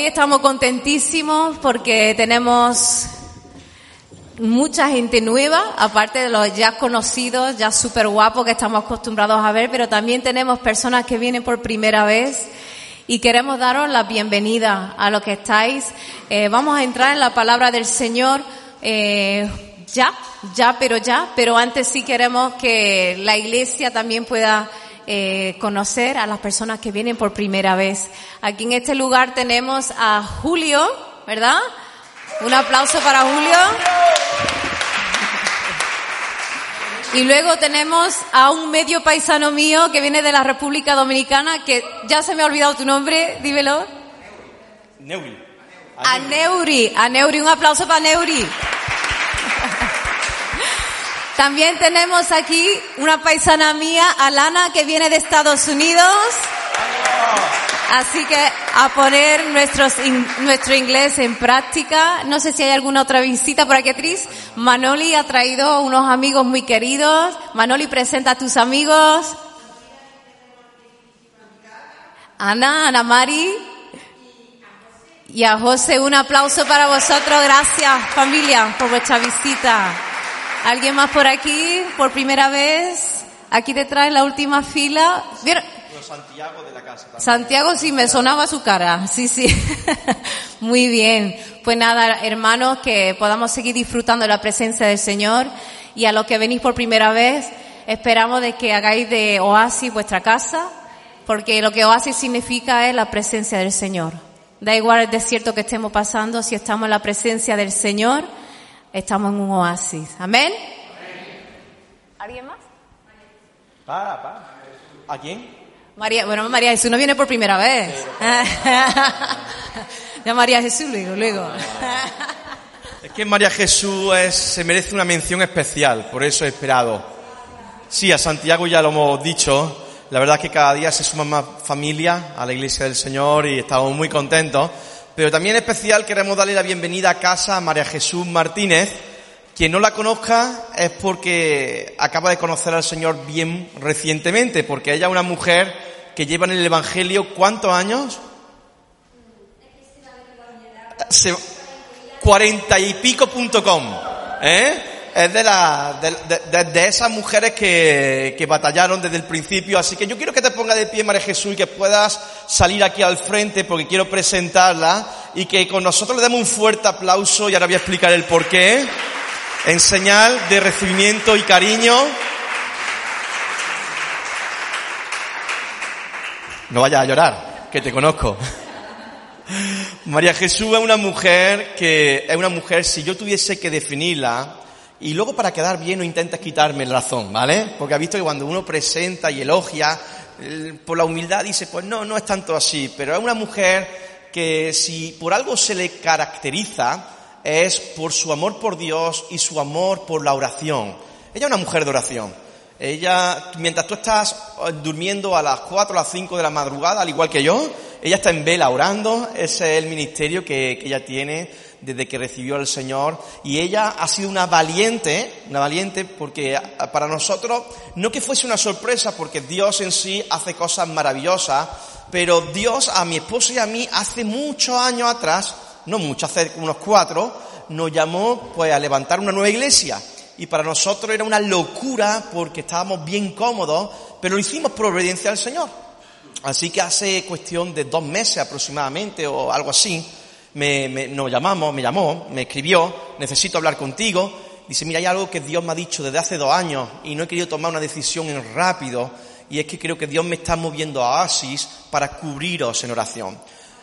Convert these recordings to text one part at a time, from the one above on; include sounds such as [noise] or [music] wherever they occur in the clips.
Hoy estamos contentísimos porque tenemos mucha gente nueva, aparte de los ya conocidos, ya súper guapos que estamos acostumbrados a ver, pero también tenemos personas que vienen por primera vez y queremos daros la bienvenida a los que estáis. Eh, vamos a entrar en la palabra del Señor. Eh, ya, ya, pero ya, pero antes sí queremos que la iglesia también pueda eh, conocer a las personas que vienen por primera vez. Aquí en este lugar tenemos a Julio, ¿verdad? Un aplauso para Julio. Y luego tenemos a un medio paisano mío que viene de la República Dominicana, que ya se me ha olvidado tu nombre, dímelo. Neuri. A Neuri, a Neuri, un aplauso para Neuri. También tenemos aquí una paisana mía, Alana, que viene de Estados Unidos. Así que a poner nuestros nuestro inglés en práctica. No sé si hay alguna otra visita por aquí, Tris. Manoli ha traído unos amigos muy queridos. Manoli, presenta a tus amigos. Ana, Ana Mari. Y a José, un aplauso para vosotros. Gracias, familia, por vuestra visita. ¿Alguien más por aquí? ¿Por primera vez? Aquí detrás en la última fila. ¿Vieron? Santiago de la casa. Santiago sí me sonaba su cara, sí, sí. [laughs] Muy bien. Pues nada, hermanos, que podamos seguir disfrutando de la presencia del Señor y a los que venís por primera vez, esperamos de que hagáis de Oasis vuestra casa, porque lo que Oasis significa es la presencia del Señor. Da igual el desierto que estemos pasando, si estamos en la presencia del Señor, estamos en un oasis. Amén. ¿Alguien más? Para, para. ¿A quién? María, bueno, María Jesús no viene por primera vez. ya María Jesús luego, luego. es que María Jesús es, se merece una mención especial, por eso he esperado. Sí, a Santiago ya lo hemos dicho. La verdad es que cada día se suma más familia a la iglesia del Señor y estamos muy contentos. Pero también especial queremos darle la bienvenida a casa a María Jesús Martínez. Quien no la conozca es porque acaba de conocer al Señor bien recientemente, porque ella es una mujer que llevan el Evangelio, ¿cuántos años? Cuarenta y pico punto com, ¿eh? Es de, la, de, de, esas mujeres que, que batallaron desde el principio. Así que yo quiero que te ponga de pie, María Jesús, y que puedas salir aquí al frente porque quiero presentarla y que con nosotros le demos un fuerte aplauso y ahora voy a explicar el porqué. En señal de recibimiento y cariño. No vayas a llorar, que te conozco. [laughs] María Jesús es una mujer que es una mujer, si yo tuviese que definirla, y luego para quedar bien no intentes quitarme la razón, ¿vale? Porque ha visto que cuando uno presenta y elogia, por la humildad dice, pues no, no es tanto así, pero es una mujer que si por algo se le caracteriza, es por su amor por Dios y su amor por la oración. Ella es una mujer de oración. Ella, mientras tú estás durmiendo a las 4 o las 5 de la madrugada, al igual que yo, ella está en vela orando. Ese es el ministerio que, que ella tiene desde que recibió al Señor. Y ella ha sido una valiente, una valiente porque para nosotros, no que fuese una sorpresa, porque Dios en sí hace cosas maravillosas, pero Dios a mi esposo y a mí hace muchos años atrás, no mucho, hace unos cuatro, nos llamó pues a levantar una nueva iglesia y para nosotros era una locura porque estábamos bien cómodos, pero lo hicimos por obediencia al Señor. Así que hace cuestión de dos meses aproximadamente o algo así, me, nos llamamos, me llamó, me escribió, necesito hablar contigo. Dice, mira, hay algo que Dios me ha dicho desde hace dos años y no he querido tomar una decisión en rápido y es que creo que Dios me está moviendo a Oasis para cubriros en oración.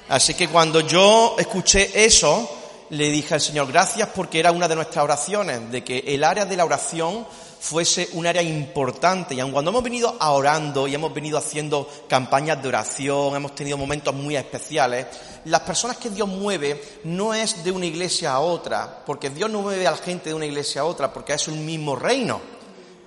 Así que cuando yo escuché eso, le dije al Señor, gracias porque era una de nuestras oraciones, de que el área de la oración fuese un área importante. Y aun cuando hemos venido orando y hemos venido haciendo campañas de oración, hemos tenido momentos muy especiales, las personas que Dios mueve no es de una iglesia a otra, porque Dios no mueve a la gente de una iglesia a otra, porque es un mismo reino.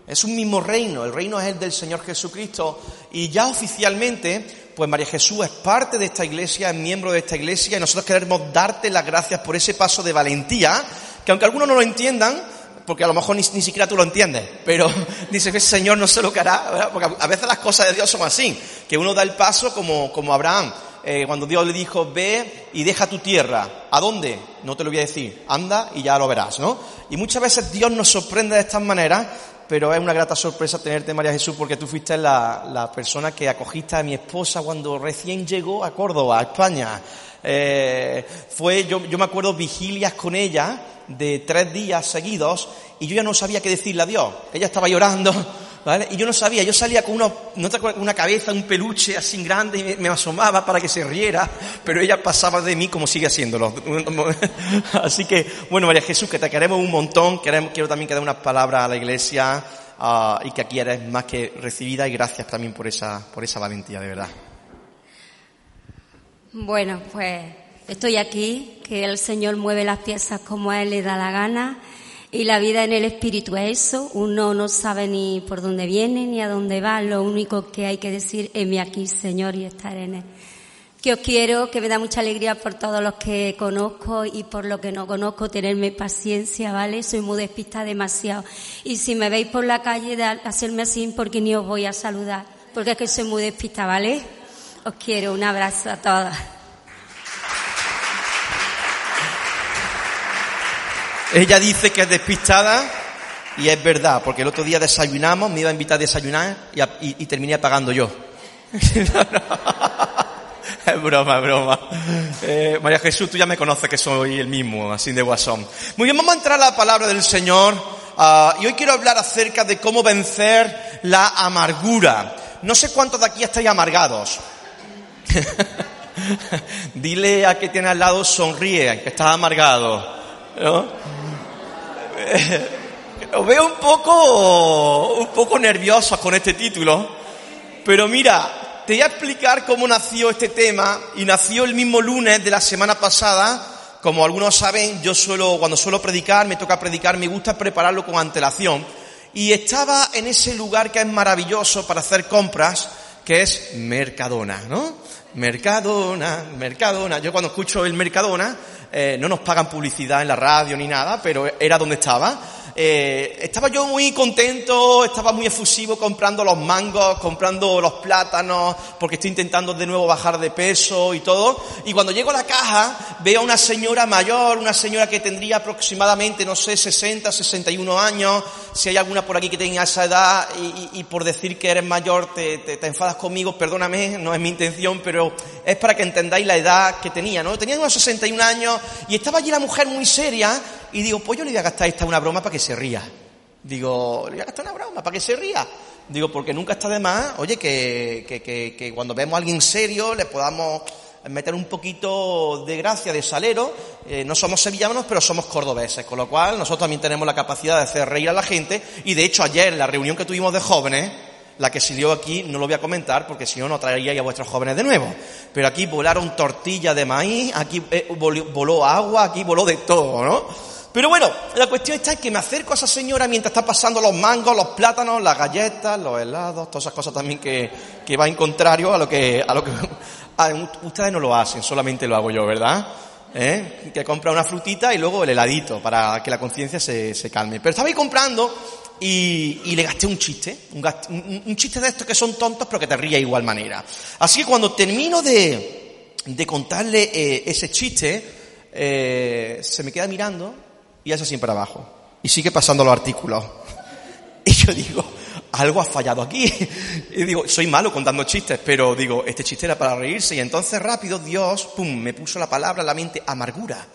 Es un mismo reino, el reino es el del Señor Jesucristo y ya oficialmente pues María Jesús es parte de esta iglesia, es miembro de esta iglesia y nosotros queremos darte las gracias por ese paso de valentía, que aunque algunos no lo entiendan, porque a lo mejor ni, siquiera tú lo entiendes, pero [laughs] dice que el Señor no se lo hará, porque a veces las cosas de Dios son así, que uno da el paso como, como Abraham. eh, cuando Dios le dijo, ve y deja tu tierra. ¿A dónde? No te lo voy a decir. Anda y ya lo verás, ¿no? Y muchas veces Dios nos sorprende de estas maneras, pero es una grata sorpresa tenerte, María Jesús, porque tú fuiste la, la persona que acogiste a mi esposa cuando recién llegó a Córdoba, a España. Eh, fue, yo, yo me acuerdo, vigilias con ella de tres días seguidos y yo ya no sabía qué decirle a Dios. Ella estaba llorando, ¿vale? Y yo no sabía, yo salía con unos, no te acuerdas, una cabeza, un peluche así grande y me, me asomaba para que se riera, pero ella pasaba de mí como sigue haciéndolo. [laughs] así que, bueno, María Jesús, que te queremos un montón, queremos, quiero también que dé unas palabras a la iglesia uh, y que aquí eres más que recibida y gracias también por esa, por esa valentía, de verdad. Bueno, pues estoy aquí, que el Señor mueve las piezas como a Él le da la gana y la vida en el Espíritu es eso. Uno no sabe ni por dónde viene ni a dónde va. Lo único que hay que decir es mi aquí, Señor, y estar en Él. Que os quiero, que me da mucha alegría por todos los que conozco y por lo que no conozco, tenerme paciencia, ¿vale? Soy muy despista demasiado. Y si me veis por la calle, hacerme así porque ni os voy a saludar, porque es que soy muy despista, ¿vale? Os quiero, un abrazo a todas. Ella dice que es despistada y es verdad, porque el otro día desayunamos, me iba a invitar a desayunar y, terminé pagando yo. [laughs] es broma, es broma. Eh, María Jesús, tú ya me conoces que soy el mismo, así de guasón. Muy bien, vamos a entrar a la palabra del Señor uh, y hoy quiero hablar acerca de cómo vencer la amargura. No sé cuántos de aquí estáis amargados. [laughs] Dile a que tiene al lado sonríe, que estás amargado. Os [laughs] veo un poco, un poco nerviosos con este título, pero mira, te voy a explicar cómo nació este tema y nació el mismo lunes de la semana pasada. Como algunos saben, yo suelo, cuando suelo predicar, me toca predicar, me gusta prepararlo con antelación. Y estaba en ese lugar que es maravilloso para hacer compras, que es Mercadona, ¿no? Mercadona, Mercadona. Yo cuando escucho el Mercadona, eh, no nos pagan publicidad en la radio ni nada, pero era donde estaba. Eh, estaba yo muy contento, estaba muy efusivo comprando los mangos, comprando los plátanos, porque estoy intentando de nuevo bajar de peso y todo. Y cuando llego a la caja, veo a una señora mayor, una señora que tendría aproximadamente, no sé, 60, 61 años. Si hay alguna por aquí que tenga esa edad y, y, y por decir que eres mayor te, te, te, enfadas conmigo, perdóname, no es mi intención, pero es para que entendáis la edad que tenía, ¿no? Tenía unos 61 años y estaba allí la mujer muy seria y digo, pues yo le voy a gastar esta una broma para que se ría. Digo, le voy a gastar una broma para que se ría. Digo, porque nunca está de más, oye, que, que, que, que cuando vemos a alguien serio le podamos meter un poquito de gracia, de salero. Eh, no somos sevillanos, pero somos cordobeses, con lo cual nosotros también tenemos la capacidad de hacer reír a la gente. Y de hecho ayer, la reunión que tuvimos de jóvenes, la que se aquí no lo voy a comentar porque si no, no traería a vuestros jóvenes de nuevo. Pero aquí volaron tortillas de maíz, aquí eh, voló agua, aquí voló de todo, ¿no? Pero bueno, la cuestión está en que me acerco a esa señora mientras está pasando los mangos, los plátanos, las galletas, los helados, todas esas cosas también que, que va en contrario a lo que, a lo que, [laughs] a, ustedes no lo hacen, solamente lo hago yo, ¿verdad? ¿Eh? Que compra una frutita y luego el heladito para que la conciencia se, se calme. Pero estaba ahí comprando y, y, le gasté un chiste, un, un, un, chiste de estos que son tontos pero que te ríe de igual manera. Así que cuando termino de, de contarle eh, ese chiste, eh, se me queda mirando y hace siempre abajo. Y sigue pasando los artículos. [laughs] Y yo digo, algo ha fallado aquí. [laughs] Y digo, soy malo contando chistes, pero digo, este chiste era para reírse. Y entonces rápido Dios, pum, me puso la palabra en la mente, amargura.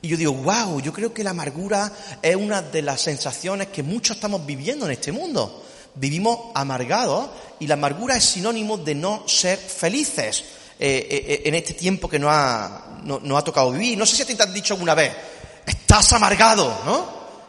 Y yo digo, wow, yo creo que la amargura es una de las sensaciones que muchos estamos viviendo en este mundo. Vivimos amargados y la amargura es sinónimo de no ser felices eh, eh, en este tiempo que nos ha, no, no ha tocado vivir. No sé si te han dicho alguna vez, estás amargado, ¿no?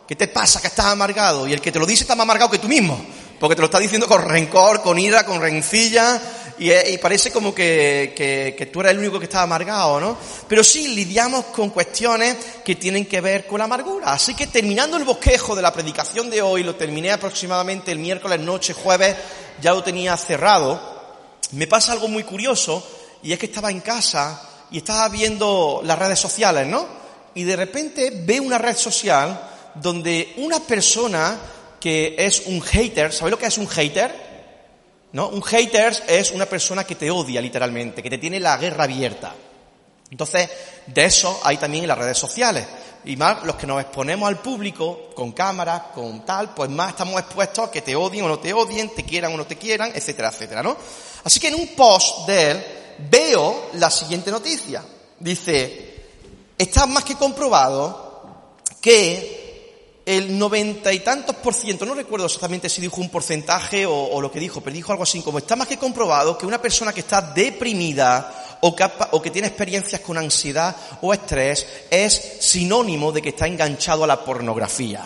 ¿Qué te pasa que estás amargado? Y el que te lo dice está más amargado que tú mismo, porque te lo está diciendo con rencor, con ira, con rencilla, y, parece como que, que, que, tú eres el único que está amargado, ¿no? Pero sí, lidiamos con cuestiones que tienen que ver con la amargura. Así que terminando el bosquejo de la predicación de hoy, lo terminé aproximadamente el miércoles noche, jueves, ya lo tenía cerrado, me pasa algo muy curioso, y es que estaba en casa y estaba viendo las redes sociales, ¿no? Y de repente ve una red social donde una persona que es un hater, ¿sabéis lo que es un hater? ¿no? Un hater es una persona que te odia literalmente, que te tiene la guerra abierta. Entonces, de eso hay también en las redes sociales. Y más los que nos exponemos al público con cámaras, con tal, pues más estamos expuestos a que te odien o no te odien, te quieran o no te quieran, etcétera, etcétera, ¿no? Así que en un post de él veo la siguiente noticia. Dice, está más que comprobado que el noventa y tantos por ciento, no recuerdo exactamente si dijo un porcentaje o, lo que dijo, pero dijo algo así como, está más que comprobado que una persona que está deprimida o que, o que tiene experiencias con ansiedad o estrés es sinónimo de que está enganchado a la pornografía.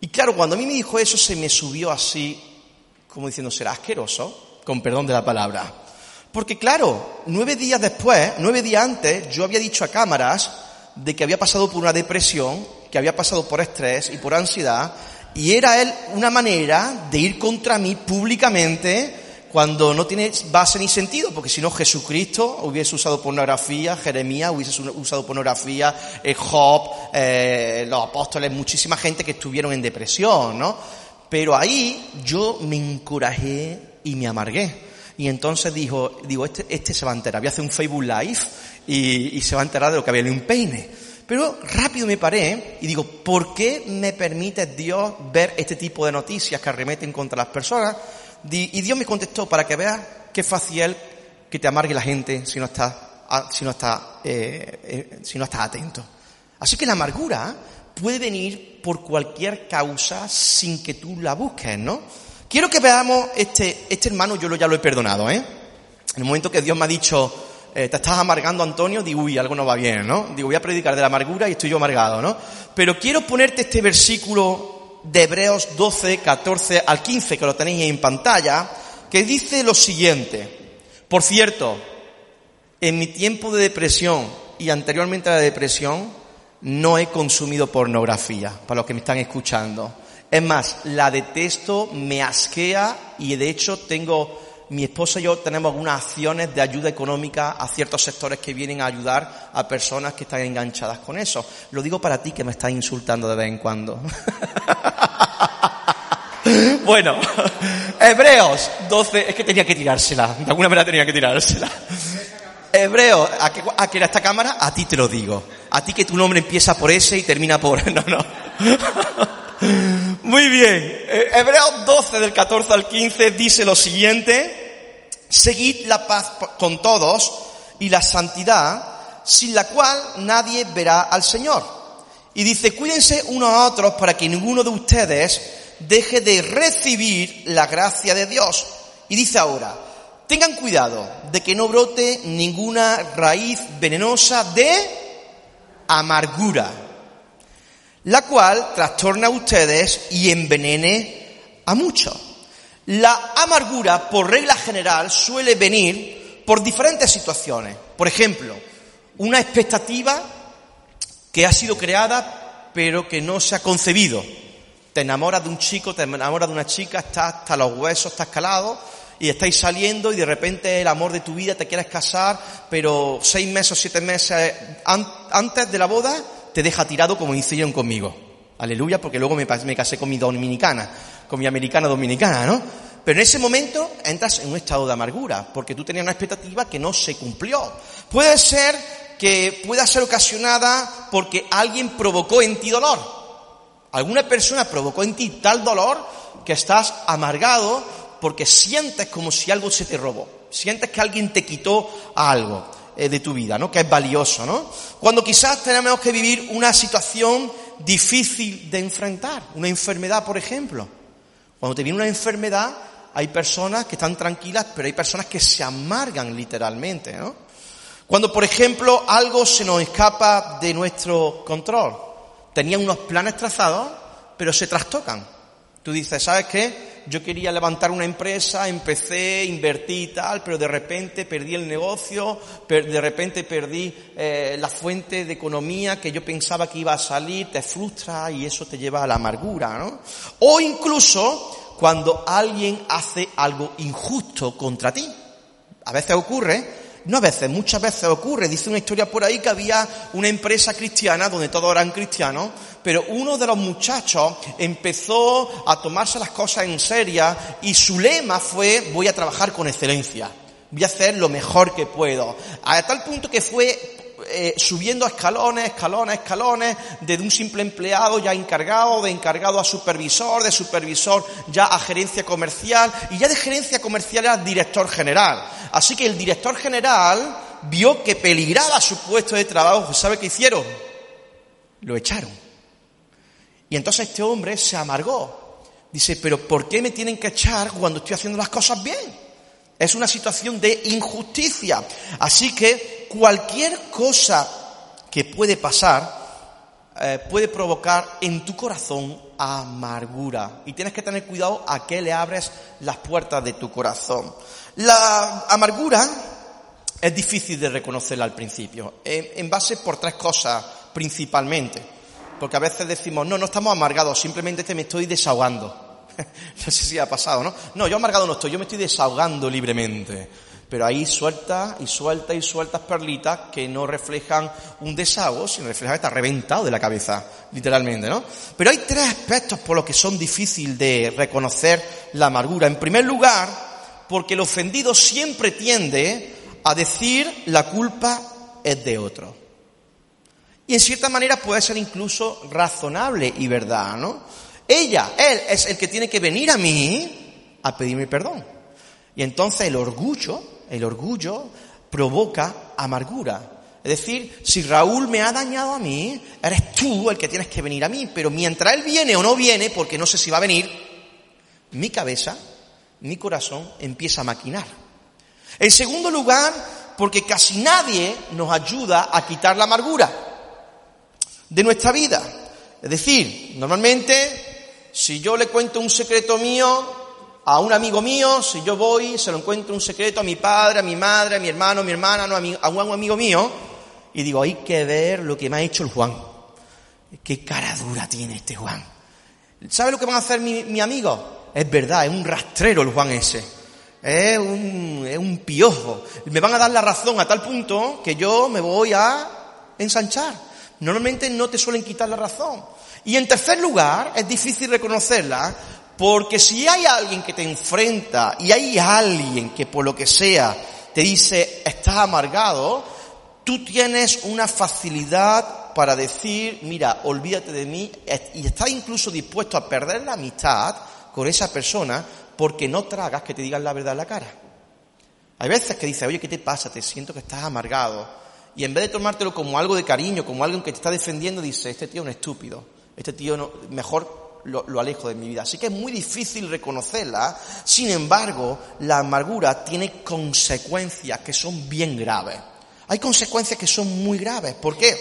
Y claro, cuando a mí me dijo eso se me subió así, como diciendo, será asqueroso, con perdón de la palabra. Porque claro, nueve días después, nueve días antes, yo había dicho a cámaras de que había pasado por una depresión, que había pasado por estrés y por ansiedad, y era él una manera de ir contra mí públicamente cuando no tiene base ni sentido, porque si no Jesucristo hubiese usado pornografía, Jeremías hubiese usado pornografía, eh, Job, eh, los apóstoles, muchísima gente que estuvieron en depresión, ¿no? Pero ahí yo me encorajé y me amargué. Y entonces dijo, digo, este, este se va a enterar, voy a hacer un Facebook Live y, se va a enterar de lo que había en un peine. Pero rápido me paré y digo, ¿por qué me permite Dios ver este tipo de noticias que arremeten contra las personas? Y Dios me contestó para que veas qué fácil que te amargue la gente si no estás, si no estás, eh, eh, si no estás atento. Así que la amargura puede venir por cualquier causa sin que tú la busques, ¿no? Quiero que veamos este, este hermano, yo lo, ya lo he perdonado, ¿eh? En el momento que Dios me ha dicho, eh, te estás amargando, Antonio, digo, uy, algo no va bien, ¿no? Digo, voy a predicar de la amargura y estoy yo amargado, ¿no? Pero quiero ponerte este versículo de Hebreos 12, 14 al 15, que lo tenéis en pantalla, que dice lo siguiente. Por cierto, en mi tiempo de depresión y anteriormente a la depresión, no he consumido pornografía, para los que me están escuchando. Es más, la detesto, me asquea y de hecho tengo mi esposa y yo tenemos algunas acciones de ayuda económica a ciertos sectores que vienen a ayudar a personas que están enganchadas con eso. Lo digo para ti que me estás insultando de vez en cuando. [laughs] bueno, Hebreos 12, es que tenía que tirársela, de alguna manera tenía que tirársela. Hebreos, ¿a qué, a qué era esta cámara? A ti te lo digo. A ti que tu nombre empieza por S y termina por... [laughs] No, no. Muy bien. Eh, Hebreos 12 del 14 al 15 dice lo siguiente. Seguid la paz con todos y la santidad, sin la cual nadie verá al Señor. Y dice, cuídense unos a otros para que ninguno de ustedes deje de recibir la gracia de Dios. Y dice ahora, tengan cuidado de que no brote ninguna raíz venenosa de amargura la cual trastorna a ustedes y envenene a muchos. La amargura, por regla general, suele venir por diferentes situaciones. Por ejemplo, una expectativa que ha sido creada pero que no se ha concebido. Te enamoras de un chico, te enamoras de una chica, estás hasta los huesos, estás calado y estáis saliendo y de repente el amor de tu vida, te quieres casar, pero seis meses o siete meses antes de la boda te deja tirado como hicieron conmigo. Aleluya, porque luego me, me casé con mi dominicana, con mi americana dominicana, ¿no? Pero en ese momento entras en un estado de amargura, porque tú tenías una expectativa que no se cumplió. Puede ser que pueda ser ocasionada porque alguien provocó en ti dolor. Alguna persona provocó en ti tal dolor que estás amargado porque sientes como si algo se te robó. Sientes que alguien te quitó algo. Eh, de tu vida, ¿no? Que es valioso, ¿no? Cuando quizás tenemos que vivir una situación difícil de enfrentar, una enfermedad, por ejemplo. Cuando te viene una enfermedad, hay personas que están tranquilas, pero hay personas que se amargan literalmente, ¿no? Cuando, por ejemplo, algo se nos escapa de nuestro control. Tenían unos planes trazados, pero se trastocan. Tú dices, ¿sabes qué? Yo quería levantar una empresa, empecé, invertí y tal, pero de repente perdí el negocio, de repente perdí eh, la fuente de economía que yo pensaba que iba a salir, te frustra y eso te lleva a la amargura, ¿no? O incluso cuando alguien hace algo injusto contra ti. A veces ocurre no a veces, muchas veces ocurre. Dice una historia por ahí que había una empresa cristiana donde todos eran cristianos, pero uno de los muchachos empezó a tomarse las cosas en serio y su lema fue voy a trabajar con excelencia, voy a hacer lo mejor que puedo. A tal punto que fue eh, subiendo escalones, escalones, escalones, desde un simple empleado ya encargado, de encargado a supervisor, de supervisor ya a gerencia comercial y ya de gerencia comercial a director general. Así que el director general vio que peligraba su puesto de trabajo. ¿Sabe qué hicieron? Lo echaron. Y entonces este hombre se amargó. Dice, pero ¿por qué me tienen que echar cuando estoy haciendo las cosas bien? Es una situación de injusticia. Así que cualquier cosa que puede pasar eh, puede provocar en tu corazón amargura. Y tienes que tener cuidado a qué le abres las puertas de tu corazón. La amargura es difícil de reconocerla al principio, en, base por tres cosas principalmente. Porque a veces decimos, no, no estamos amargados, simplemente te me estoy desahogando. [laughs] no sé si ha pasado, ¿no? No, yo amargado no estoy, yo me estoy desahogando libremente. Pero ahí suelta y suelta y sueltas perlitas que no reflejan un desahogo, sino reflejan que está reventado de la cabeza, literalmente, ¿no? Pero hay tres aspectos por los que son difíciles de reconocer la amargura. En primer lugar, porque el ofendido siempre tiende a decir la culpa es de otro. Y en cierta manera puede ser incluso razonable y verdad, ¿no? Ella, él es el que tiene que venir a mí a pedirme perdón. Y entonces el orgullo, el orgullo provoca amargura. Es decir, si Raúl me ha dañado a mí, eres tú el que tienes que venir a mí. Pero mientras él viene o no viene, porque no sé si va a venir, mi cabeza, mi corazón empieza a maquinar. En segundo lugar, porque casi nadie nos ayuda a quitar la amargura de nuestra vida. Es decir, normalmente si yo le cuento un secreto mío a un amigo mío, si yo voy, se lo encuentro un secreto a mi padre, a mi madre, a mi hermano, a mi hermana, no, a, un amigo mío, y digo, hay que ver lo que me ha hecho el Juan. Qué cara dura tiene este Juan. ¿Sabe lo que van a hacer mi, mi amigo? Es verdad, es un rastrero el Juan ese. Es un, es un piojo. Me van a dar la razón a tal punto que yo me voy a ensanchar. Normalmente no te suelen quitar la razón. Y en tercer lugar, es difícil reconocerla porque si hay alguien que te enfrenta y hay alguien que por lo que sea te dice estás amargado, tú tienes una facilidad para decir, mira, olvídate de mí y estás incluso dispuesto a perder la amistad con esa persona porque no tragas que te digan la verdad en la cara. Hay veces que dices, oye, ¿qué te pasa? Te siento que estás amargado. Y en vez de tomártelo como algo de cariño, como alguien que te está defendiendo, dice, este tío es un estúpido este tío no, mejor lo, alejo de mi vida. Así que es muy difícil reconocerla. Sin embargo, la amargura tiene consecuencias que son bien graves. Hay consecuencias que son muy graves. ¿Por qué?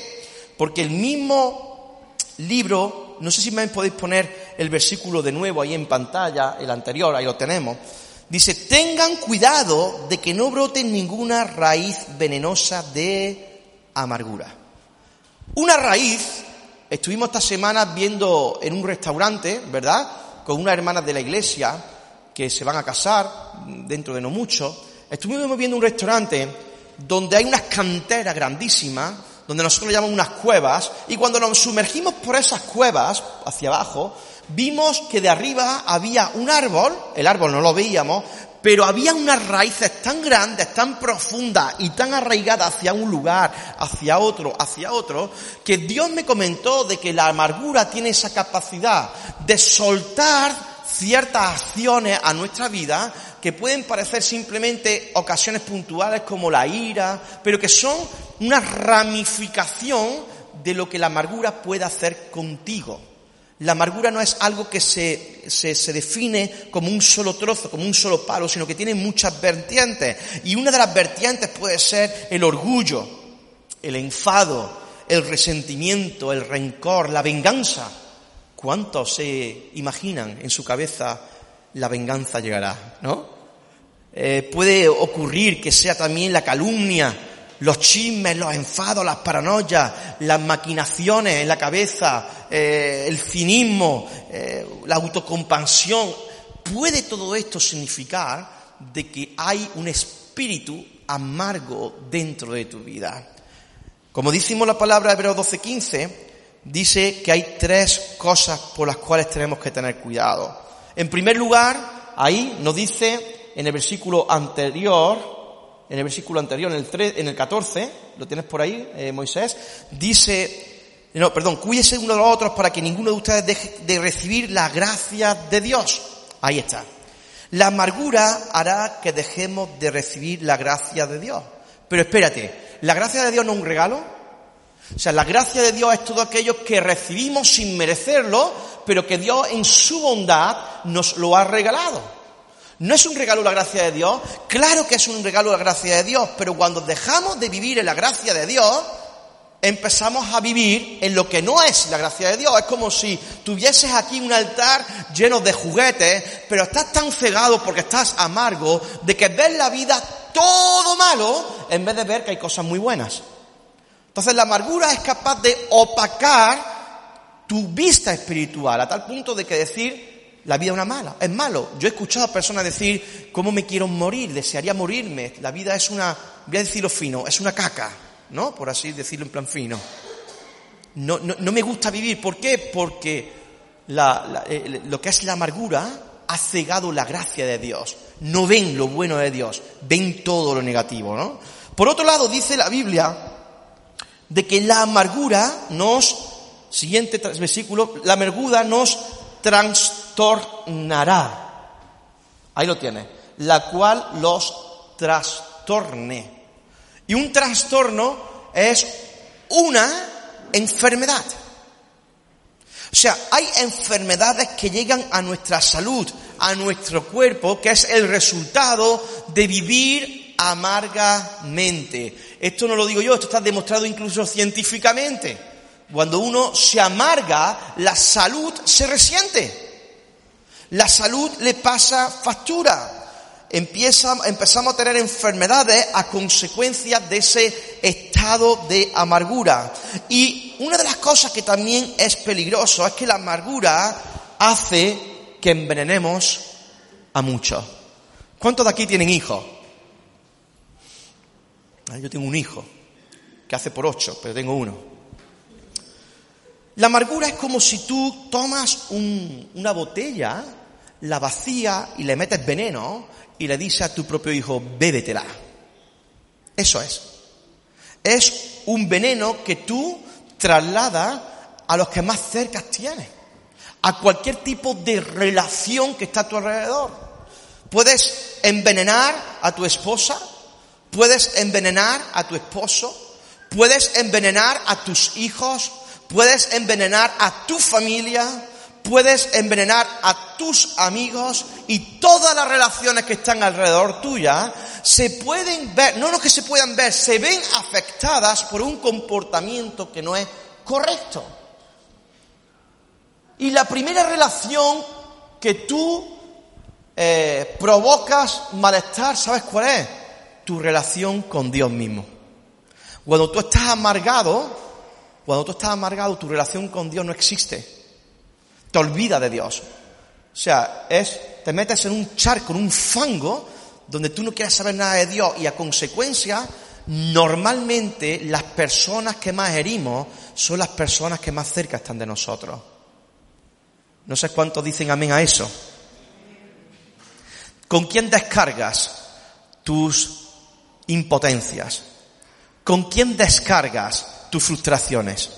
Porque el mismo libro, no sé si me podéis poner el versículo de nuevo ahí en pantalla, el anterior, ahí lo tenemos. Dice, tengan cuidado de que no brote ninguna raíz venenosa de amargura. Una raíz Estuvimos esta semana viendo en un restaurante, ¿verdad? Con unas hermanas de la iglesia que se van a casar dentro de no mucho. Estuvimos viendo un restaurante donde hay unas canteras grandísimas, donde nosotros le llamamos unas cuevas, y cuando nos sumergimos por esas cuevas, hacia abajo, vimos que de arriba había un árbol, el árbol no lo veíamos, pero había unas raíces tan grandes, tan profundas y tan arraigadas hacia un lugar, hacia otro, hacia otro, que Dios me comentó de que la amargura tiene esa capacidad de soltar ciertas acciones a nuestra vida que pueden parecer simplemente ocasiones puntuales como la ira, pero que son una ramificación de lo que la amargura puede hacer contigo. La amargura no es algo que se, se, define como un solo trozo, como un solo palo, sino que tiene muchas vertientes. Y una de las vertientes puede ser el orgullo, el enfado, el resentimiento, el rencor, la venganza. ¿Cuántos se imaginan en su cabeza la venganza llegará? ¿No? Eh, puede ocurrir que sea también la calumnia, los chismes, los enfados, las paranoias, las maquinaciones en la cabeza, eh, el cinismo, eh, la autocompasión. ¿Puede todo esto significar de que hay un espíritu amargo dentro de tu vida. Como decimos la palabra de Hebreos 12:15, dice que hay tres cosas por las cuales tenemos que tener cuidado. En primer lugar, ahí nos dice en el versículo anterior, en el versículo anterior, en el, 3, en el 14, lo tienes por ahí, eh, Moisés, dice, no, perdón, cuídese uno de los otros para que ninguno de ustedes deje de recibir la gracia de Dios. Ahí está. La amargura hará que dejemos de recibir la gracia de Dios. Pero espérate, ¿la gracia de Dios no es un regalo? O sea, la gracia de Dios es todo aquello que recibimos sin merecerlo, pero que Dios en su bondad nos lo ha regalado. ¿No es un regalo la gracia de Dios? Claro que es un regalo la gracia de Dios, pero cuando dejamos de vivir en la gracia de Dios, empezamos a vivir en lo que no es la gracia de Dios. Es como si tuvieses aquí un altar lleno de juguetes, pero estás tan cegado porque estás amargo de que ves la vida todo malo en vez de ver que hay cosas muy buenas. Entonces la amargura es capaz de opacar tu vista espiritual a tal punto de que decir la vida es una mala, es malo. Yo he escuchado a personas decir, ¿cómo me quiero morir? Desearía morirme. La vida es una, voy a decirlo fino, es una caca. ¿no? Por así decirlo en plan fino. No, no, me gusta vivir. ¿Por qué? Porque eh, lo que es la amargura ha cegado la gracia de Dios. No ven lo bueno de Dios, ven todo lo negativo, ¿no? Por otro lado, dice la Biblia de que la amargura nos, siguiente versículo, la amargura nos trastornará. Ahí lo tiene. La cual los trastorne. Y un trastorno es una enfermedad. O sea, hay enfermedades que llegan a nuestra salud, a nuestro cuerpo, que es el resultado de vivir amargamente. Esto no lo digo yo, esto está demostrado incluso científicamente. Cuando uno se amarga, la salud se resiente. La salud le pasa factura empieza, empezamos a tener enfermedades a consecuencia de ese estado de amargura. Y una de las cosas que también es peligroso es que la amargura hace que envenenemos a muchos. ¿Cuántos de aquí tienen hijos? Ah, yo tengo un hijo que hace por ocho, pero tengo uno. La amargura es como si tú tomas una botella, la vacías y le metes veneno y le dice a tu propio hijo, bébetela. Eso es. Es un veneno que tú trasladas a los que más cerca tienes, a cualquier tipo de relación que está a tu alrededor. Puedes envenenar a tu esposa, puedes envenenar a tu esposo, puedes envenenar a tus hijos, puedes envenenar a tu familia, puedes envenenar a tus amigos y todas las relaciones que están alrededor tuya se pueden ver, no lo que se puedan ver, se ven afectadas por un comportamiento que no es correcto. Y la primera relación que tú eh, provocas malestar, ¿sabes cuál es? Tu relación con Dios mismo. Cuando tú estás amargado, cuando tú estás amargado, tu relación con Dios no existe te olvida de Dios. O sea, es, te metes en un charco, en un fango, donde tú no quieres saber nada de Dios y a consecuencia, normalmente las personas que más herimos son las personas que más cerca están de nosotros. No sé cuántos dicen amén a eso. ¿Con quién descargas tus impotencias? ¿Con quién descargas tus frustraciones?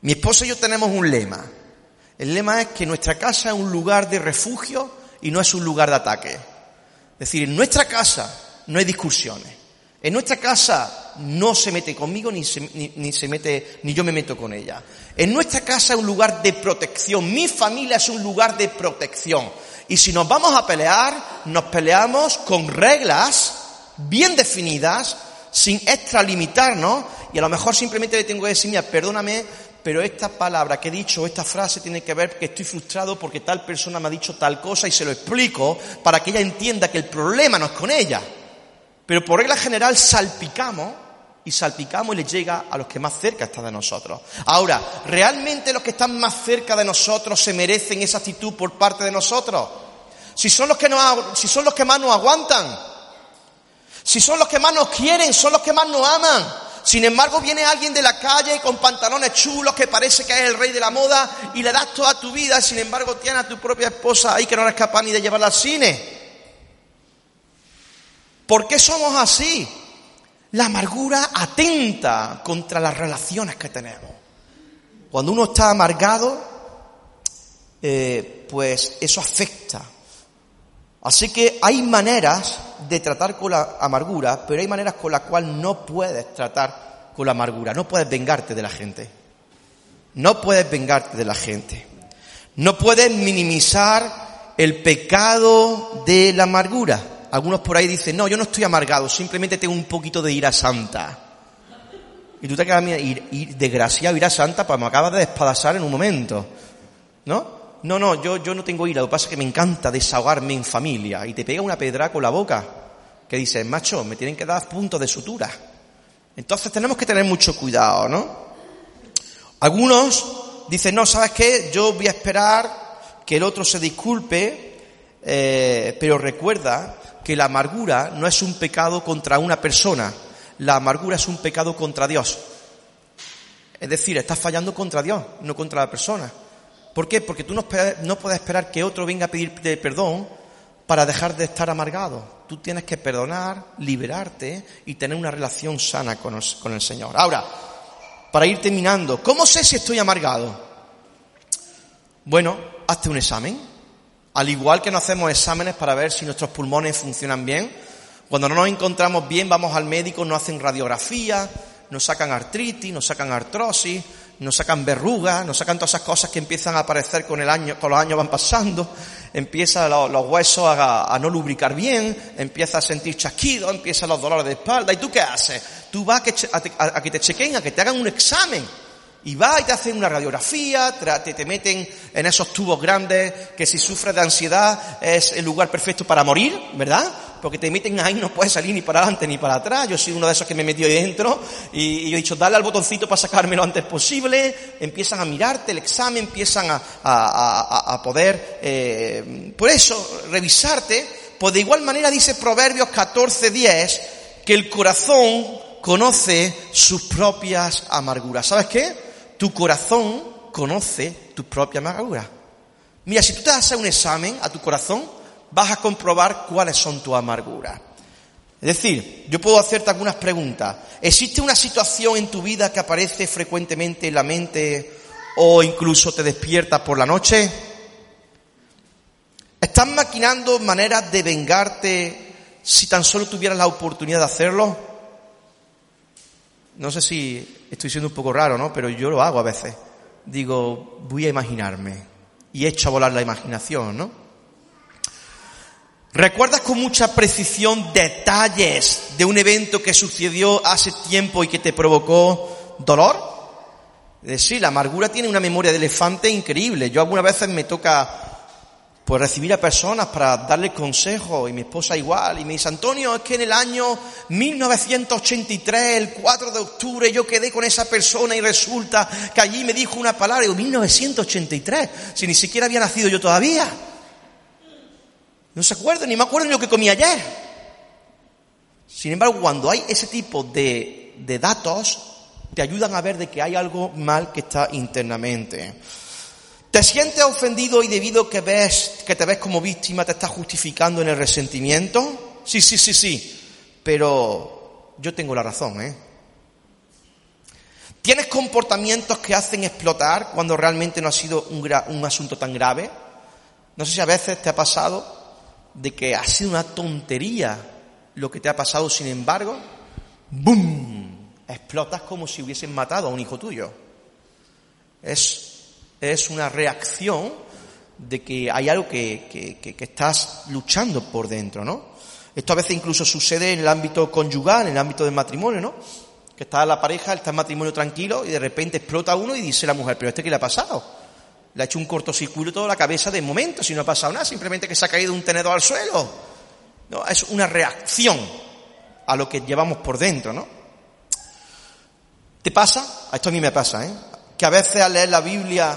Mi esposo y yo tenemos un lema. El lema es que nuestra casa es un lugar de refugio y no es un lugar de ataque. Es decir, en nuestra casa no hay discusiones. En nuestra casa no se mete conmigo ni se, ni, se mete, ni yo me meto con ella. En nuestra casa es un lugar de protección. Mi familia es un lugar de protección. Y si nos vamos a pelear, nos peleamos con reglas bien definidas, sin extralimitarnos, y a lo mejor simplemente le tengo que decir, mira, perdóname, pero esta palabra que he dicho, esta frase tiene que ver que estoy frustrado porque tal persona me ha dicho tal cosa y se lo explico para que ella entienda que el problema no es con ella. Pero por regla general salpicamos y salpicamos y le llega a los que más cerca están de nosotros. Ahora, ¿realmente los que están más cerca de nosotros se merecen esa actitud por parte de nosotros? Si son los que, si son los que más nos aguantan, Si son los que más nos quieren, son los que más nos aman. Sin embargo, viene alguien de la calle con pantalones chulos que parece que es el rey de la moda y le das toda tu vida, sin embargo, tienes a tu propia esposa ahí que no eres capaz ni de llevarla al cine. ¿Por qué somos así? La amargura atenta contra las relaciones que tenemos. Cuando uno está amargado, eh, pues eso afecta. Así que hay maneras de tratar con la amargura, pero hay maneras con las cuales no puedes tratar con la amargura. No puedes vengarte de la gente. No puedes vengarte de la gente. No puedes minimizar el pecado de la amargura. Algunos por ahí dicen, no, yo no estoy amargado, simplemente tengo un poquito de ira santa. Y tú te quedas, mira, ir, ir, desgraciado, ira santa, pues me acabas de despadazar en un momento. ¿No? No, no, yo, yo no tengo ira, lo que pasa es que me encanta desahogarme en familia. Y te pega una pedra con la boca, que dices, macho, me tienen que dar puntos de sutura. Entonces tenemos que tener mucho cuidado, ¿no? Algunos dicen, no, ¿sabes qué? Yo voy a esperar que el otro se disculpe, eh, pero recuerda que la amargura no es un pecado contra una persona, la amargura es un pecado contra Dios. Es decir, estás fallando contra Dios, no contra la persona. ¿Por qué? Porque tú no, no puedes esperar que otro venga a pedirte perdón para dejar de estar amargado. Tú tienes que perdonar, liberarte y tener una relación sana con el, con el Señor. Ahora, para ir terminando, ¿cómo sé si estoy amargado? Bueno, hazte un examen. Al igual que no hacemos exámenes para ver si nuestros pulmones funcionan bien, cuando no nos encontramos bien vamos al médico, nos hacen radiografía, nos sacan artritis, nos sacan artrosis, nos sacan verrugas, nos sacan todas esas cosas que empiezan a aparecer con el año, con los años van pasando, empiezan los, los, huesos a, a, no lubricar bien, empieza a sentir chasquidos, empiezan los dolores de espalda. ¿Y tú qué haces? Tú vas a que, a, a que te chequen, a que te hagan un examen. Y va y te hacen una radiografía, te, te, meten en esos tubos grandes que si sufres de ansiedad es el lugar perfecto para morir, ¿verdad? Porque te meten ahí, no puedes salir ni para adelante ni para atrás. Yo soy uno de esos que me metió ahí dentro y, yo he dicho, dale al botoncito para sacarme lo antes posible. Empiezan a mirarte el examen, empiezan a, a, a poder, eh, por eso, revisarte. Pues de igual manera dice Proverbios 14.10 que el corazón conoce sus propias amarguras. ¿Sabes qué? tu corazón conoce tu propia amargura. Mira, si tú te haces un examen a tu corazón, vas a comprobar cuáles son tus amarguras. Es decir, yo puedo hacerte algunas preguntas. ¿Existe una situación en tu vida que aparece frecuentemente en la mente o incluso te despierta por la noche? ¿Estás maquinando maneras de vengarte si tan solo tuvieras la oportunidad de hacerlo? No sé si estoy siendo un poco raro, ¿no? Pero yo lo hago a veces. Digo, voy a imaginarme. Y echo a volar la imaginación, ¿no? ¿Recuerdas con mucha precisión detalles de un evento que sucedió hace tiempo y que te provocó dolor? Es decir, la amargura tiene una memoria de elefante increíble. Yo algunas veces me toca pues recibir a personas para darles consejos y mi esposa igual y me dice Antonio es que en el año 1983 el 4 de octubre yo quedé con esa persona y resulta que allí me dijo una palabra y digo 1983 si ni siquiera había nacido yo todavía no se acuerdan ni me acuerdo ni lo que comí ayer sin embargo cuando hay ese tipo de, de datos te ayudan a ver de que hay algo mal que está internamente ¿Te sientes ofendido y debido que ves, que te ves como víctima, te estás justificando en el resentimiento? Sí, sí, sí, sí. Pero yo tengo la razón, ¿eh? ¿Tienes comportamientos que hacen explotar cuando realmente no ha sido un, un asunto tan grave? No sé si a veces te ha pasado de que ha sido una tontería lo que te ha pasado, sin embargo, ¡boom! Explotas como si hubiesen matado a un hijo tuyo. Es es una reacción de que hay algo que, que, que, estás luchando por dentro, ¿no? Esto a veces incluso sucede en el ámbito conyugal, en el ámbito del matrimonio, ¿no? Que está la pareja, está en matrimonio tranquilo y de repente explota uno y dice la mujer, pero este qué le ha pasado? Le ha hecho un cortocircuito a la cabeza de momento, si no ha pasado nada, simplemente que se ha caído un tenedor al suelo. No, es una reacción a lo que llevamos por dentro, ¿no? ¿Te pasa? Esto a mí me pasa, ¿eh? que a veces al leer la Biblia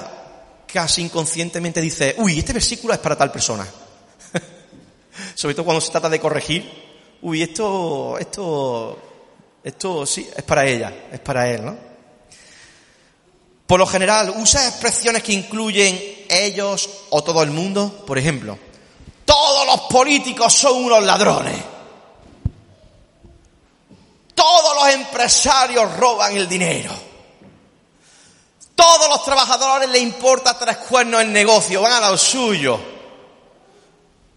casi inconscientemente dice, uy, este versículo es para tal persona. [laughs] Sobre todo cuando se trata de corregir, uy, esto, esto, esto sí, es para ella, es para él, ¿no? Por lo general, usa expresiones que incluyen ellos o todo el mundo. Por ejemplo, todos los políticos son unos ladrones. Todos los empresarios roban el dinero. Todos los trabajadores les importa tres cuernos el negocio, van a lo suyo.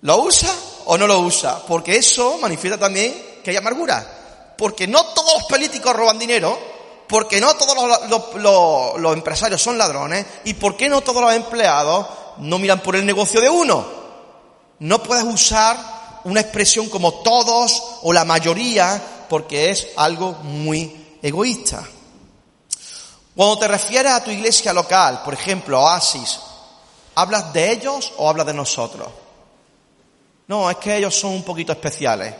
¿Lo usa o no lo usa? Porque eso manifiesta también que hay amargura. Porque no todos los políticos roban dinero, porque no todos los, los, empresarios son ladrones y por qué no todos los empleados no miran por el negocio de uno. No puedes usar una expresión como todos o la mayoría porque es algo muy egoísta. Cuando te refieres a tu iglesia local, por ejemplo, Oasis, ¿hablas de ellos o hablas de nosotros? No, es que ellos son un poquito especiales.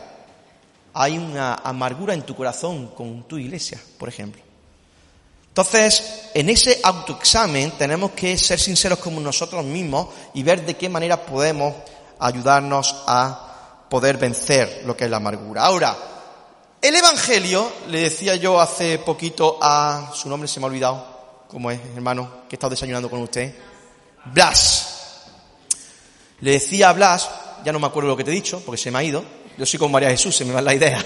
Hay una amargura en tu corazón con tu iglesia, por ejemplo. Entonces, en ese autoexamen tenemos que ser sinceros con nosotros mismos y ver de qué manera podemos ayudarnos a poder vencer lo que es la amargura. Ahora, el Evangelio, le decía yo hace poquito a, su nombre se me ha olvidado, ¿cómo es, hermano? Que he estado desayunando con usted. Blas. Le decía a Blas, ya no me acuerdo lo que te he dicho, porque se me ha ido. Yo soy con María Jesús, se me va la idea.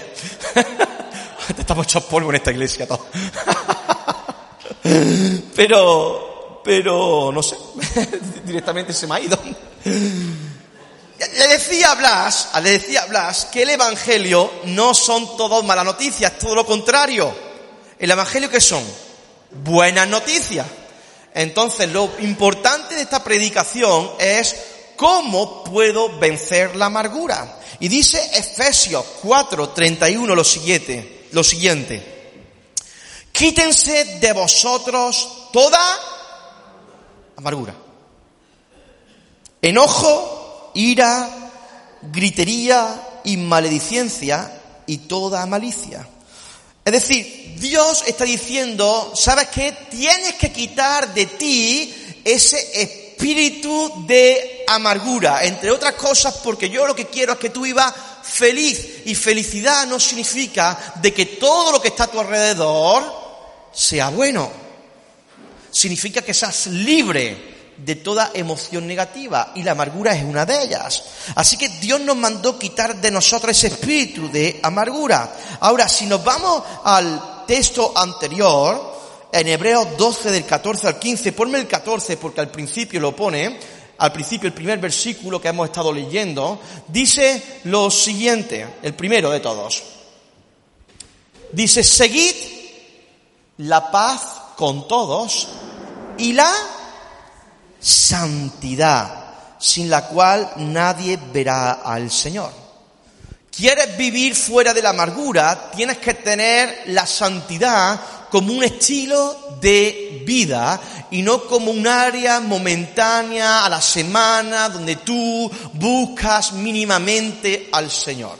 [laughs] Estamos hechos polvo en esta iglesia todos. [laughs] pero, pero, no sé, [laughs] directamente se me ha ido. Le decía a Blas, le decía a Blas que el Evangelio no son todos malas noticias, todo lo contrario. ¿El Evangelio qué son? Buenas noticias. Entonces, lo importante de esta predicación es cómo puedo vencer la amargura. Y dice Efesios 4, 31 lo siguiente, lo siguiente. Quítense de vosotros toda amargura, enojo, ira, gritería y maledicencia y toda malicia. Es decir, Dios está diciendo, ¿sabes qué? Tienes que quitar de ti ese espíritu de amargura, entre otras cosas porque yo lo que quiero es que tú vivas feliz y felicidad no significa de que todo lo que está a tu alrededor sea bueno. Significa que seas libre de toda emoción negativa y la amargura es una de ellas. Así que Dios nos mandó quitar de nosotros ese espíritu de amargura. Ahora, si nos vamos al texto anterior, en Hebreos 12 del 14 al 15, ponme el 14 porque al principio lo pone, al principio el primer versículo que hemos estado leyendo, dice lo siguiente, el primero de todos. Dice, seguid la paz con todos y la santidad, sin la cual nadie verá al Señor. ¿Quieres vivir fuera de la amargura? Tienes que tener la santidad como un estilo de vida y no como un área momentánea a la semana donde tú buscas mínimamente al Señor.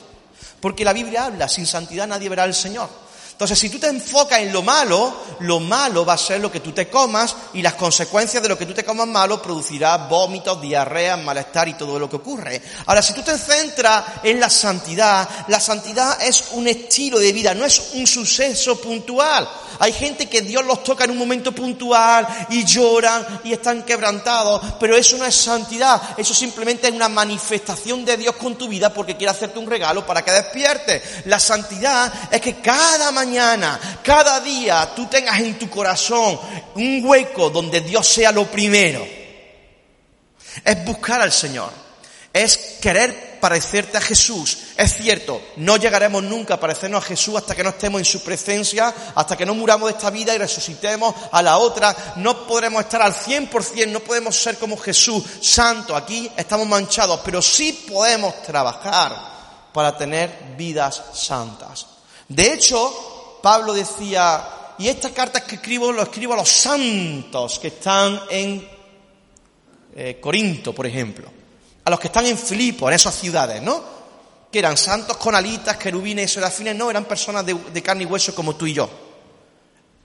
Porque la Biblia habla, sin santidad nadie verá al Señor. Entonces, si tú te enfocas en lo malo, lo malo va a ser lo que tú te comas y las consecuencias de lo que tú te comas malo producirá vómitos, diarrea, malestar y todo lo que ocurre. Ahora, si tú te centras en la santidad, la santidad es un estilo de vida, no es un suceso puntual. Hay gente que Dios los toca en un momento puntual y lloran y están quebrantados, pero eso no es santidad, eso simplemente es una manifestación de Dios con tu vida porque quiere hacerte un regalo para que despiertes. La santidad es que cada mañana cada día tú tengas en tu corazón un hueco donde Dios sea lo primero. Es buscar al Señor. Es querer parecerte a Jesús. Es cierto, no llegaremos nunca a parecernos a Jesús hasta que no estemos en su presencia, hasta que no muramos de esta vida y resucitemos a la otra. No podremos estar al 100%, no podemos ser como Jesús, santo. Aquí estamos manchados, pero sí podemos trabajar para tener vidas santas. De hecho, Pablo decía, y estas cartas que escribo lo escribo a los santos que están en eh, Corinto, por ejemplo, a los que están en Filipo, en esas ciudades, ¿no? Que eran santos con alitas, querubines y serafines, no, eran personas de, de carne y hueso como tú y yo.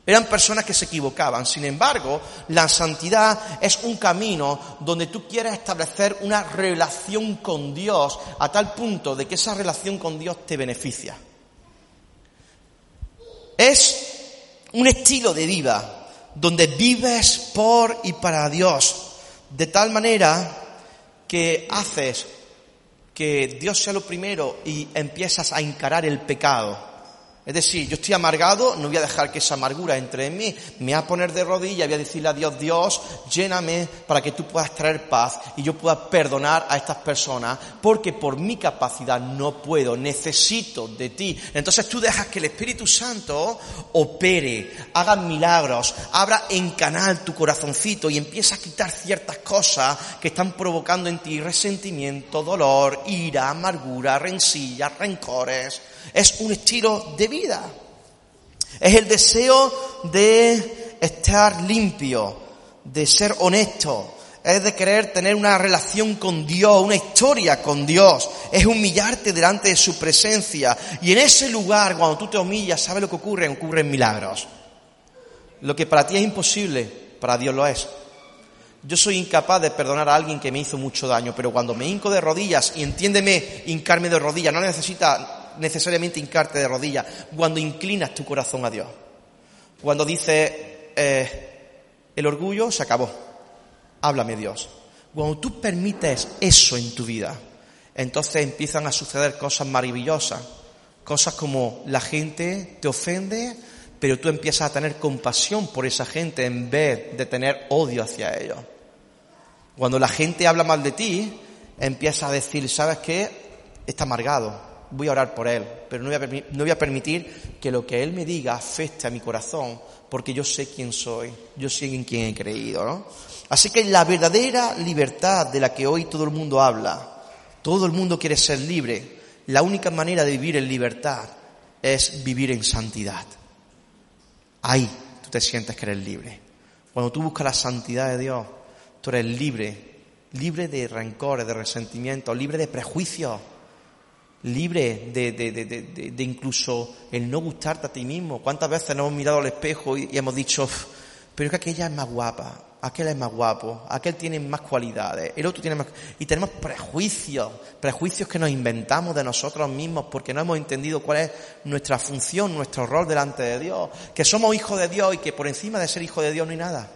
Eran personas que se equivocaban. Sin embargo, la santidad es un camino donde tú quieres establecer una relación con Dios a tal punto de que esa relación con Dios te beneficia. Es un estilo de vida donde vives por y para Dios, de tal manera que haces que Dios sea lo primero y empiezas a encarar el pecado es decir, yo estoy amargado, no voy a dejar que esa amargura entre en mí, me voy a poner de rodillas, voy a decirle a Dios, Dios, lléname para que tú puedas traer paz y yo pueda perdonar a estas personas, porque por mi capacidad no puedo, necesito de ti. Entonces tú dejas que el Espíritu Santo opere, haga milagros, abra en canal tu corazoncito y empieza a quitar ciertas cosas que están provocando en ti resentimiento, dolor, ira, amargura, rencillas, rencores. Es un estilo de vida. Es el deseo de estar limpio, de ser honesto, es de querer tener una relación con Dios, una historia con Dios, es humillarte delante de su presencia. Y en ese lugar, cuando tú te humillas, ¿sabes lo que ocurre? Ocurren milagros. Lo que para ti es imposible, para Dios lo es. Yo soy incapaz de perdonar a alguien que me hizo mucho daño, pero cuando me hinco de rodillas, y entiéndeme, hincarme de rodillas, no necesita necesariamente hincarte de rodillas, cuando inclinas tu corazón a Dios. Cuando dices, eh, el orgullo se acabó, háblame Dios. Cuando tú permites eso en tu vida, entonces empiezan a suceder cosas maravillosas. Cosas como la gente te ofende, pero tú empiezas a tener compasión por esa gente en vez de tener odio hacia ellos. Cuando la gente habla mal de ti, empieza a decir, ¿sabes qué? Está amargado, voy a orar por él, pero no voy, a, permitir que lo que él me diga afecte a mi corazón, porque yo sé quién soy, yo sé en quién he creído, ¿no? Así que la verdadera libertad de la que hoy todo el mundo habla, todo el mundo quiere ser libre, la única manera de vivir en libertad es vivir en santidad. Ahí tú te sientes que eres libre. Cuando tú buscas la santidad de Dios, tú eres libre, libre de rencores, de resentimientos, libre de prejuicios libre de, de, de, de, incluso el no gustarte a ti mismo. ¿Cuántas veces nos hemos mirado al espejo y, hemos dicho, pero es que aquella es más guapa, aquel es más guapo, aquel tiene más cualidades, el otro tiene más... Y tenemos prejuicios, prejuicios que nos inventamos de nosotros mismos porque no hemos entendido cuál es nuestra función, nuestro rol delante de Dios, que somos hijos de Dios y que por encima de ser hijos de Dios no hay nada,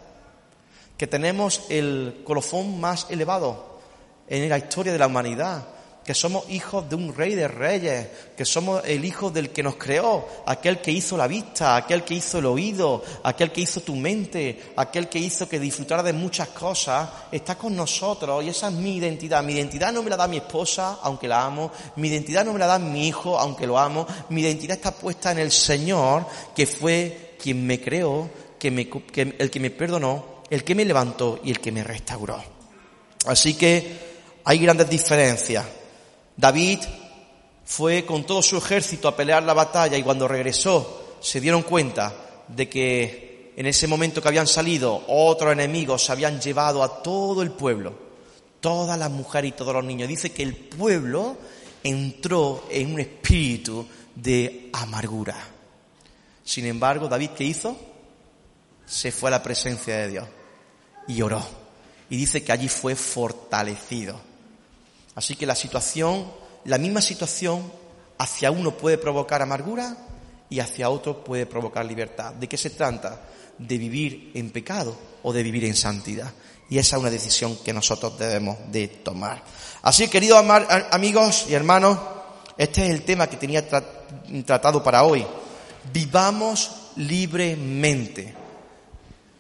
que tenemos el colofón más elevado en la historia de la humanidad, que somos hijos de un rey de reyes, que somos el hijo del que nos creó, aquel que hizo la vista, aquel que hizo el oído, aquel que hizo tu mente, aquel que hizo que disfrutara de muchas cosas, está con nosotros y esa es mi identidad. Mi identidad no me la da mi esposa, aunque la amo, mi identidad no me la da mi hijo, aunque lo amo, mi identidad está puesta en el Señor, que fue quien me creó, que me, el que me perdonó, el que me levantó y el que me restauró. Así que hay grandes diferencias David fue con todo su ejército a pelear la batalla y cuando regresó se dieron cuenta de que en ese momento que habían salido otros enemigos se habían llevado a todo el pueblo, todas las mujeres y todos los niños. Dice que el pueblo entró en un espíritu de amargura. Sin embargo, David, ¿qué hizo? Se fue a la presencia de Dios y oró. Y dice que allí fue fortalecido. Así que la situación, la misma situación, hacia uno puede provocar amargura y hacia otro puede provocar libertad. ¿De qué se trata? De vivir en pecado o de vivir en santidad. Y esa es una decisión que nosotros debemos de tomar. Así, queridos amigos y hermanos, este es el tema que tenía tratado para hoy. Vivamos libremente.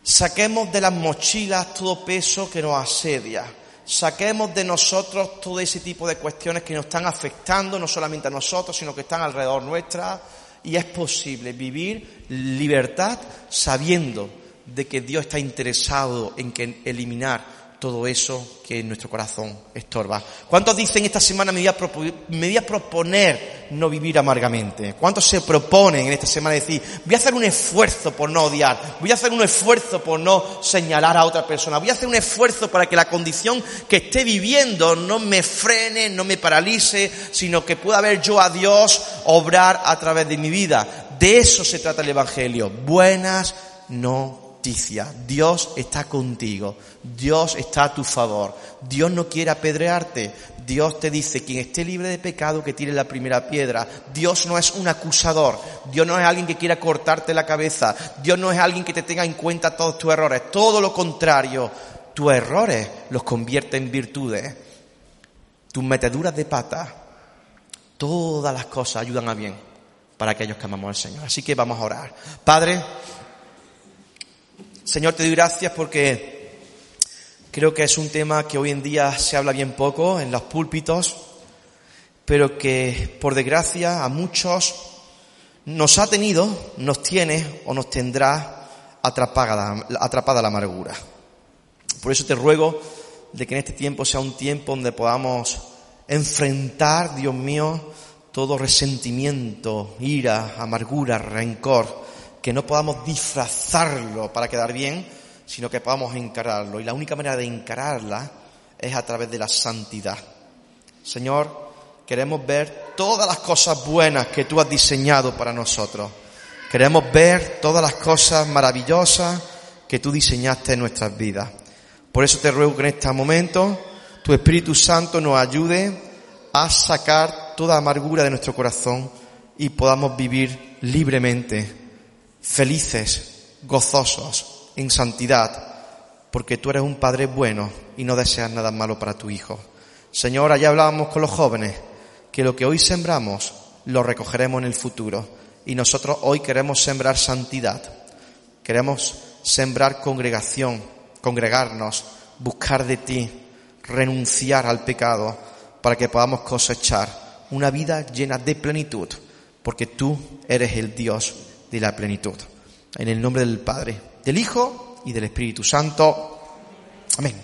Saquemos de las mochilas todo peso que nos asedia saquemos de nosotros todo ese tipo de cuestiones que nos están afectando, no solamente a nosotros, sino que están alrededor nuestra. Y es posible vivir libertad sabiendo de que Dios está interesado en que eliminar todo eso que nuestro corazón estorba. ¿Cuántos dicen esta semana me voy, a proponer no vivir amargamente? ¿Cuántos se proponen en esta semana decir, voy a hacer un esfuerzo por no odiar, voy a hacer un esfuerzo por no señalar a otra persona, voy a hacer un esfuerzo para que la condición que esté viviendo no me frene, no me paralice, sino que pueda ver yo a Dios obrar a través de mi vida? De eso se trata el Evangelio. Buenas Dios está contigo. Dios está a tu favor. Dios no quiere apedrearte. Dios te dice, quien esté libre de pecado, que tire la primera piedra. Dios no es un acusador. Dios no es alguien que quiera cortarte la cabeza. Dios no es alguien que te tenga en cuenta todos tus errores. Todo lo contrario. Tus errores los convierte en virtudes. Tus meteduras de pata. Todas las cosas ayudan a bien para aquellos que amamos al Señor. Así que vamos a orar. Padre, Señor, te doy gracias porque Creo que es un tema que hoy en día se habla bien poco en los púlpitos, pero que por desgracia a muchos nos ha tenido, nos tiene o nos tendrá atrapada, atrapada la amargura. Por eso te ruego de que en este tiempo sea un tiempo donde podamos enfrentar, Dios mío, todo resentimiento, ira, amargura, rencor, que no podamos disfrazarlo para quedar bien, sino que podamos encararlo. Y la única manera de encararla es a través de la santidad. Señor, queremos ver todas las cosas buenas que tú has diseñado para nosotros. Queremos ver todas las cosas maravillosas que tú diseñaste en nuestras vidas. Por eso te ruego que en este momento tu Espíritu Santo nos ayude a sacar toda amargura de nuestro corazón y podamos vivir libremente, felices, gozosos, en santidad, porque tú eres un Padre bueno y no deseas nada malo para tu Hijo. Señor, ya hablábamos con los jóvenes que lo que hoy sembramos lo recogeremos en el futuro y nosotros hoy queremos sembrar santidad, queremos sembrar congregación, congregarnos, buscar de ti, renunciar al pecado para que podamos cosechar una vida llena de plenitud, porque tú eres el Dios de la plenitud. En el nombre del Padre, del Hijo y del Espíritu Santo. Amén.